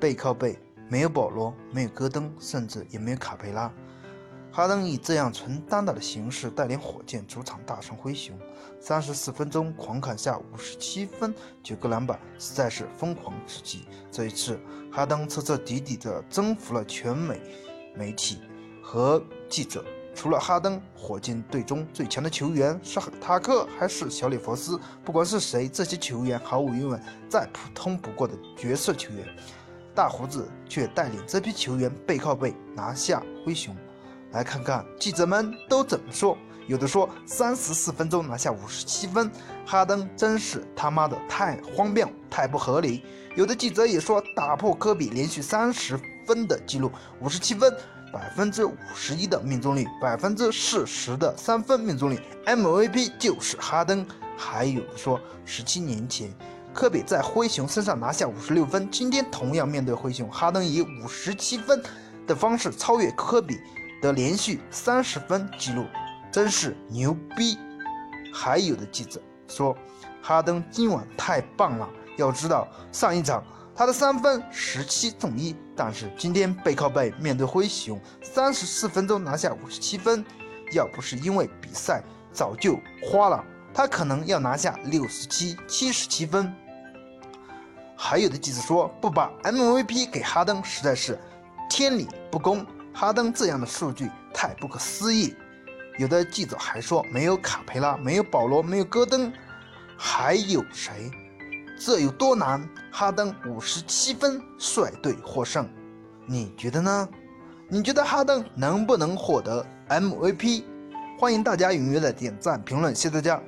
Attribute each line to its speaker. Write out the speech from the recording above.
Speaker 1: 背靠背，没有保罗，没有戈登，甚至也没有卡佩拉。哈登以这样纯单打的形式带领火箭主场大胜灰熊，三十四分钟狂砍下五十七分、九个篮板，实在是疯狂至极。这一次，哈登彻彻底底地征服了全美媒体和记者。除了哈登，火箭队中最强的球员是塔克还是小里弗斯？不管是谁，这些球员毫无疑问再普通不过的角色球员。大胡子却带领这批球员背靠背拿下灰熊。来看看记者们都怎么说。有的说三十四分钟拿下五十七分，哈登真是他妈的太荒谬、太不合理。有的记者也说打破科比连续三十分的记录，五十七分，百分之五十一的命中率，百分之四十的三分命中率，MVP 就是哈登。还有的说十七年前科比在灰熊身上拿下五十六分，今天同样面对灰熊，哈登以五十七分的方式超越科比。的连续三十分记录真是牛逼！还有的记者说，哈登今晚太棒了。要知道，上一场他的三分十七中一，但是今天背靠背面对灰熊，三十四分钟拿下五十七分。要不是因为比赛早就花了，他可能要拿下六十七、七十七分。还有的记者说，不把 MVP 给哈登实在是天理不公。哈登这样的数据太不可思议。有的记者还说，没有卡佩拉，没有保罗，没有戈登，还有谁？这有多难？哈登五十七分率队获胜，你觉得呢？你觉得哈登能不能获得 MVP？欢迎大家踊跃的点赞评论，谢谢大家。